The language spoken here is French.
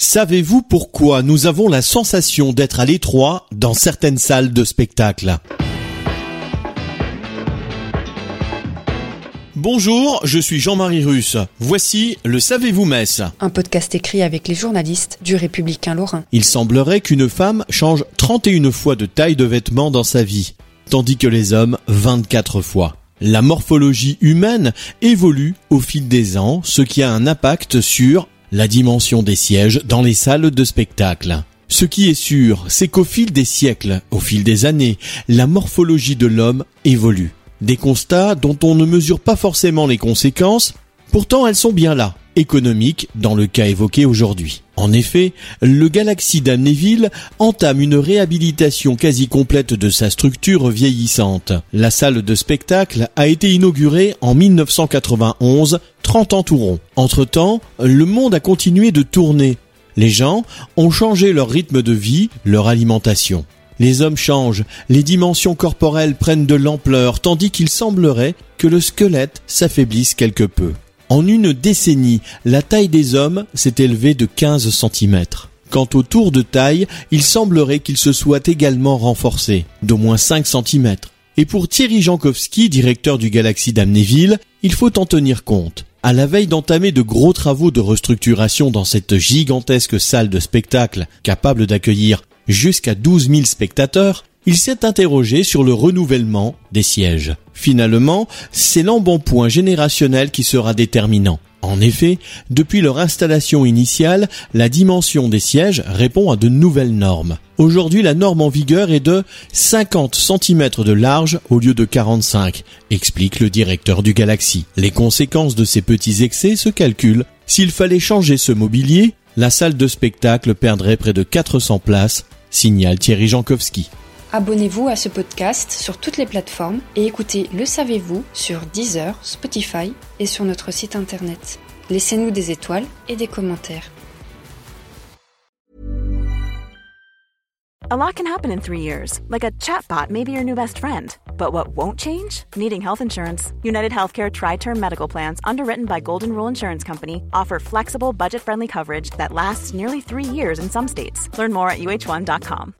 Savez-vous pourquoi nous avons la sensation d'être à l'étroit dans certaines salles de spectacle? Bonjour, je suis Jean-Marie Russe. Voici le Savez-vous Metz Un podcast écrit avec les journalistes du Républicain Lorrain. Il semblerait qu'une femme change 31 fois de taille de vêtements dans sa vie, tandis que les hommes 24 fois. La morphologie humaine évolue au fil des ans, ce qui a un impact sur la dimension des sièges dans les salles de spectacle. Ce qui est sûr, c'est qu'au fil des siècles, au fil des années, la morphologie de l'homme évolue. Des constats dont on ne mesure pas forcément les conséquences, pourtant elles sont bien là, économiques dans le cas évoqué aujourd'hui. En effet, le Galaxy d'Amnéville entame une réhabilitation quasi complète de sa structure vieillissante. La salle de spectacle a été inaugurée en 1991, 30 ans tout rond. Entre-temps, le monde a continué de tourner. Les gens ont changé leur rythme de vie, leur alimentation. Les hommes changent, les dimensions corporelles prennent de l'ampleur, tandis qu'il semblerait que le squelette s'affaiblisse quelque peu. En une décennie, la taille des hommes s'est élevée de 15 cm. Quant au tour de taille, il semblerait qu'il se soit également renforcé, d'au moins 5 cm. Et pour Thierry Jankowski, directeur du Galaxy d'Amnéville, il faut en tenir compte. À la veille d'entamer de gros travaux de restructuration dans cette gigantesque salle de spectacle, capable d'accueillir jusqu'à 12 000 spectateurs, il s'est interrogé sur le renouvellement des sièges. Finalement, c'est l'embonpoint générationnel qui sera déterminant. En effet, depuis leur installation initiale, la dimension des sièges répond à de nouvelles normes. Aujourd'hui, la norme en vigueur est de 50 cm de large au lieu de 45, explique le directeur du Galaxy. Les conséquences de ces petits excès se calculent. S'il fallait changer ce mobilier, la salle de spectacle perdrait près de 400 places, signale Thierry Jankowski. Abonnez-vous à ce podcast sur toutes les plateformes et écoutez Le Savez-vous sur Deezer, Spotify et sur notre site internet. Laissez-nous des étoiles et des commentaires. A lot can happen in three years, like a chatbot may be your new best friend. But what won't change? Needing health insurance. United Healthcare Tri Term Medical Plans, underwritten by Golden Rule Insurance Company, offer flexible, budget friendly coverage that lasts nearly three years in some states. Learn more at uh1.com.